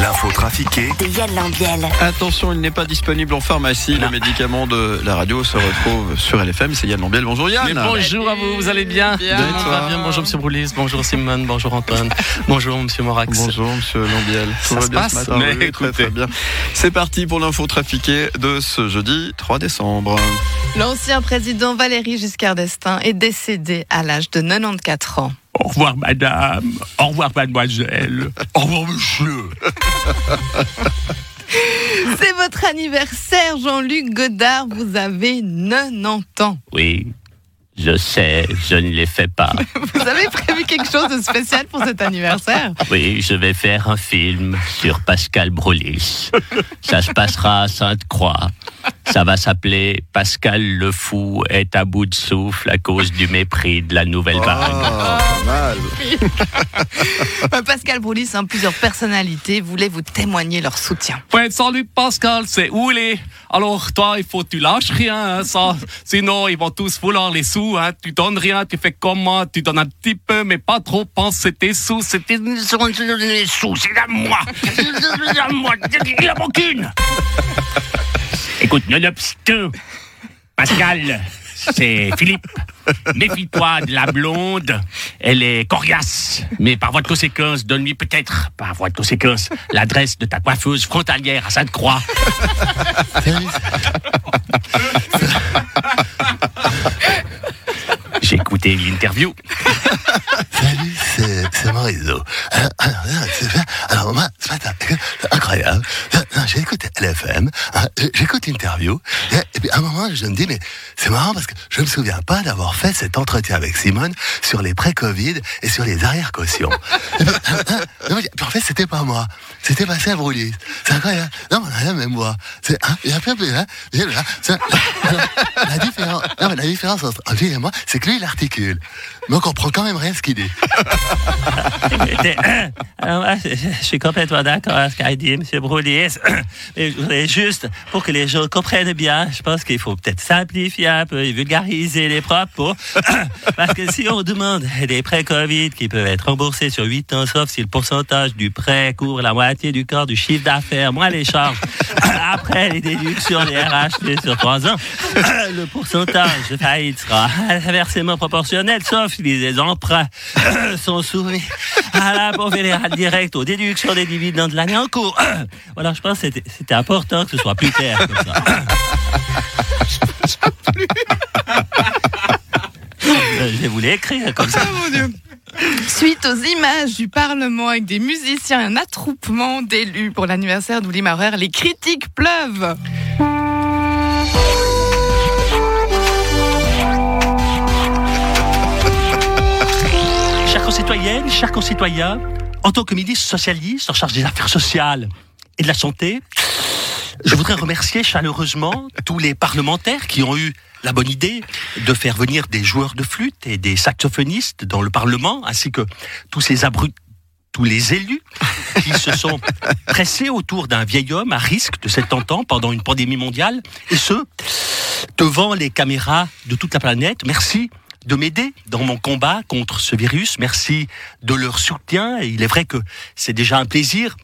L'info trafiquée De Yann Lambiel. Attention, il n'est pas disponible en pharmacie. Le médicament de la radio se retrouve sur LFM. C'est Yann Lambiel. Bonjour Yann. Mais bonjour à vous, vous allez bien Bien, toi bien. Bonjour Monsieur Broulis, bonjour Simone, bonjour Antoine, bonjour Monsieur Morax. Bonjour Monsieur Lambiel. Ça Tout va se bien passe ce matin? Mais Oui, très, écoutez. très bien. C'est parti pour l'info trafiquée de ce jeudi 3 décembre. L'ancien président Valéry Giscard d'Estaing est décédé à l'âge de 94 ans. Au revoir madame, au revoir mademoiselle, au revoir monsieur. C'est votre anniversaire, Jean-Luc Godard. Vous avez 90 ans. Oui, je sais, je ne les fais pas. Vous avez prévu quelque chose de spécial pour cet anniversaire? Oui, je vais faire un film sur Pascal Brolis. Ça se passera à Sainte-Croix. Ça va s'appeler Pascal le fou est à bout de souffle à cause du mépris de la nouvelle vague. pas mal. Euh, Pascal Broulis, hein, plusieurs personnalités voulaient vous témoigner leur soutien? Ouais, salut Pascal, c'est Oulé. Alors toi, il faut que tu lâches rien, hein, ça. Sinon, ils vont tous vouloir les sous. Hein. Tu donnes rien, tu fais comment Tu donnes un petit peu, mais pas trop. Pense c'est tes sous, c'est tes les sous, c'est à moi. C'est à moi, il en manque une. Écoute, nonobstant, Pascal, c'est Philippe. Méfie-toi de la blonde. Elle est coriace. Mais par voie de conséquence, donne-lui peut-être, par voie de conséquence, l'adresse de ta coiffeuse frontalière à Sainte-Croix. Écouté l'interview. Salut, c'est, c'est Morizot. Alors, alors, moi, ce matin, incroyable. Non, J'ai écouté LFM, j'écoute l'interview, et, puis à un moment, je me dis, mais c'est marrant parce que je me souviens pas d'avoir fait cet entretien avec Simone sur les pré-Covid et sur les arrière-cautions. En fait, c'était pas moi. C'était Pascal Broulis. C'est incroyable. Non, on a la même voix. C'est, hein, il y a plein de, hein, la différence, non, mais la différence entre lui et moi, c'est que lui, il articule. Mais on comprend quand même rien ce qu'il dit. Je suis complètement d'accord avec ce qu'a dit M. Broulier. Mais juste, pour que les gens comprennent bien, je pense qu'il faut peut-être simplifier un peu et vulgariser les propos. Parce que si on demande des prêts Covid qui peuvent être remboursés sur 8 ans, sauf si le pourcentage du prêt couvre la moitié du corps du chiffre d'affaires, moins les charges, après les déductions des RHT sur 3 ans, le pourcentage de faillite sera inversement proportionnel, sauf si les emprunts sont soumis à l'impôt fédéral direct aux déductions des dividendes de l'année en cours. Voilà, je pense que c'était- important que ce soit plus clair comme ça. Je vais vous l'écrire comme ça. Suite aux images du Parlement avec des musiciens un attroupement d'élus pour l'anniversaire d'Ouli Maurer, les critiques pleuvent. Chers concitoyennes, chers concitoyens, en tant que ministre socialiste en charge des affaires sociales et de la santé, je voudrais remercier chaleureusement tous les parlementaires qui ont eu la bonne idée de faire venir des joueurs de flûte et des saxophonistes dans le Parlement, ainsi que tous ces abrupts tous les élus qui se sont pressés autour d'un vieil homme à risque de 70 ans pendant une pandémie mondiale, et ce, devant les caméras de toute la planète. Merci de m'aider dans mon combat contre ce virus. Merci de leur soutien. Et il est vrai que c'est déjà un plaisir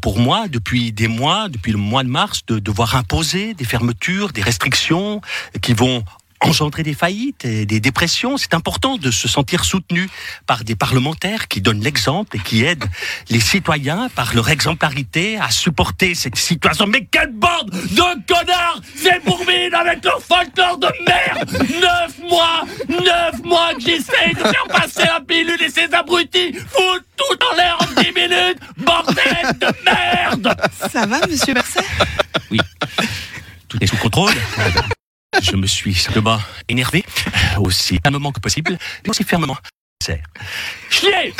pour moi depuis des mois, depuis le mois de mars, de devoir imposer des fermetures, des restrictions qui vont engendrer des faillites et des dépressions. C'est important de se sentir soutenu par des parlementaires qui donnent l'exemple et qui aident les citoyens par leur exemplarité à supporter cette situation. Mais quelle bande de connards C'est Bourmine avec leur folklore de merde Neuf mois Neuf mois que j'essaye de faire passer la pilule et ces abrutis foutent tout en l'air en dix minutes Bordel de merde Ça va, monsieur Berset Oui, tout est sous contrôle. Je me suis simplement énervé, aussi calmement que possible, mais aussi fermement. C'est chier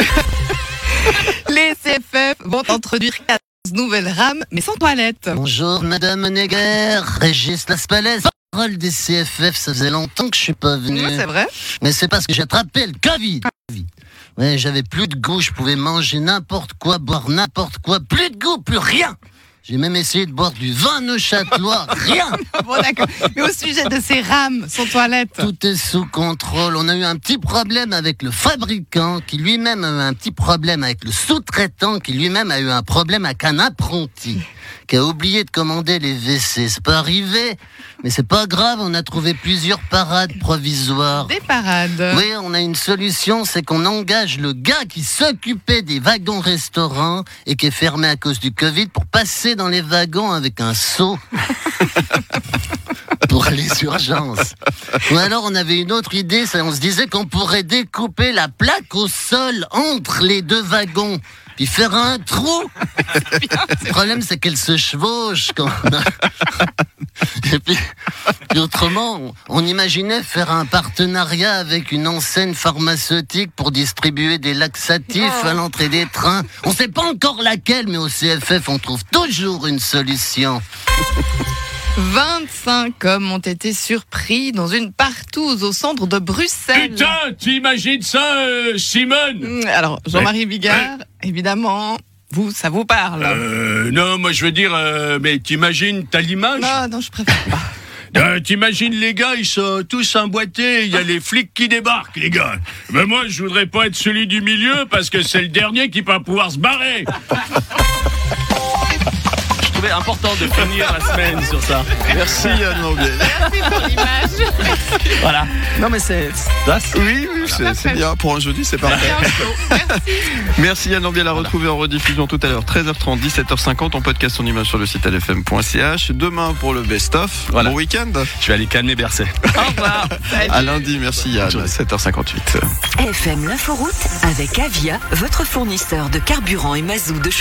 Les CFF vont introduire 14 nouvelles rames, mais sans toilette. Bonjour Madame Neger, Régis Laspalès. Parole des CFF, ça faisait longtemps que je suis pas venu. Oui, c'est vrai. Mais c'est parce que j'ai attrapé le Covid. Ouais, j'avais plus de goût, je pouvais manger n'importe quoi, boire n'importe quoi, plus de goût, plus rien. J'ai même essayé de boire du vin neuchâtelois. Rien. Bon, d'accord. Mais au sujet de ces rames, son toilette. Tout est sous contrôle. On a eu un petit problème avec le fabricant qui lui-même a eu un petit problème avec le sous-traitant qui lui-même a eu un problème avec un apprenti qui a oublié de commander les WC. C'est pas arrivé, mais c'est pas grave. On a trouvé plusieurs parades provisoires. Des parades. Oui, on a une solution, c'est qu'on engage le gars qui s'occupait des wagons restaurants et qui est fermé à cause du Covid pour passer dans les wagons avec un seau. pour les urgences. Ou alors on avait une autre idée, on se disait qu'on pourrait découper la plaque au sol entre les deux wagons. Puis faire un trou. Le problème, c'est qu'elle se chevauche quand on a- Et puis, puis autrement, on, on imaginait faire un partenariat avec une enseigne pharmaceutique pour distribuer des laxatifs à l'entrée des trains. On sait pas encore laquelle, mais au CFF, on trouve toujours une solution. 25 hommes ont été surpris dans une partouze au centre de Bruxelles. Putain, tu imagines ça, euh, Simone? Hum, Alors, Jean-Marie Bigard, évidemment, vous, ça vous parle. euh, Non, moi je veux dire, euh, mais t'imagines, t'as l'image Non, non, je préfère pas. Euh, T'imagines les gars, ils sont tous emboîtés, il y a les flics qui débarquent, les gars. Ben moi, je voudrais pas être celui du milieu parce que c'est le dernier qui va pouvoir se barrer. Trouvais important de finir la semaine sur ça. Merci Yann Lambiel. Merci pour l'image. Voilà. Non, mais c'est. ça, c'est- Oui, oui, c'est c'est bien. Pour un jeudi, c'est parfait. Merci. Merci Yann Lambiel à retrouver en rediffusion tout à l'heure 13h30, 17h50 en podcast en image sur le site lfm.ch. Demain pour le best-of. Voilà. Bon week-end. Je vais aller calmer Berset. Au revoir. Salut. À lundi, merci Yann. 7h58. FM l'inforoute avec Avia, votre fournisseur de carburant et mazout de chauffage.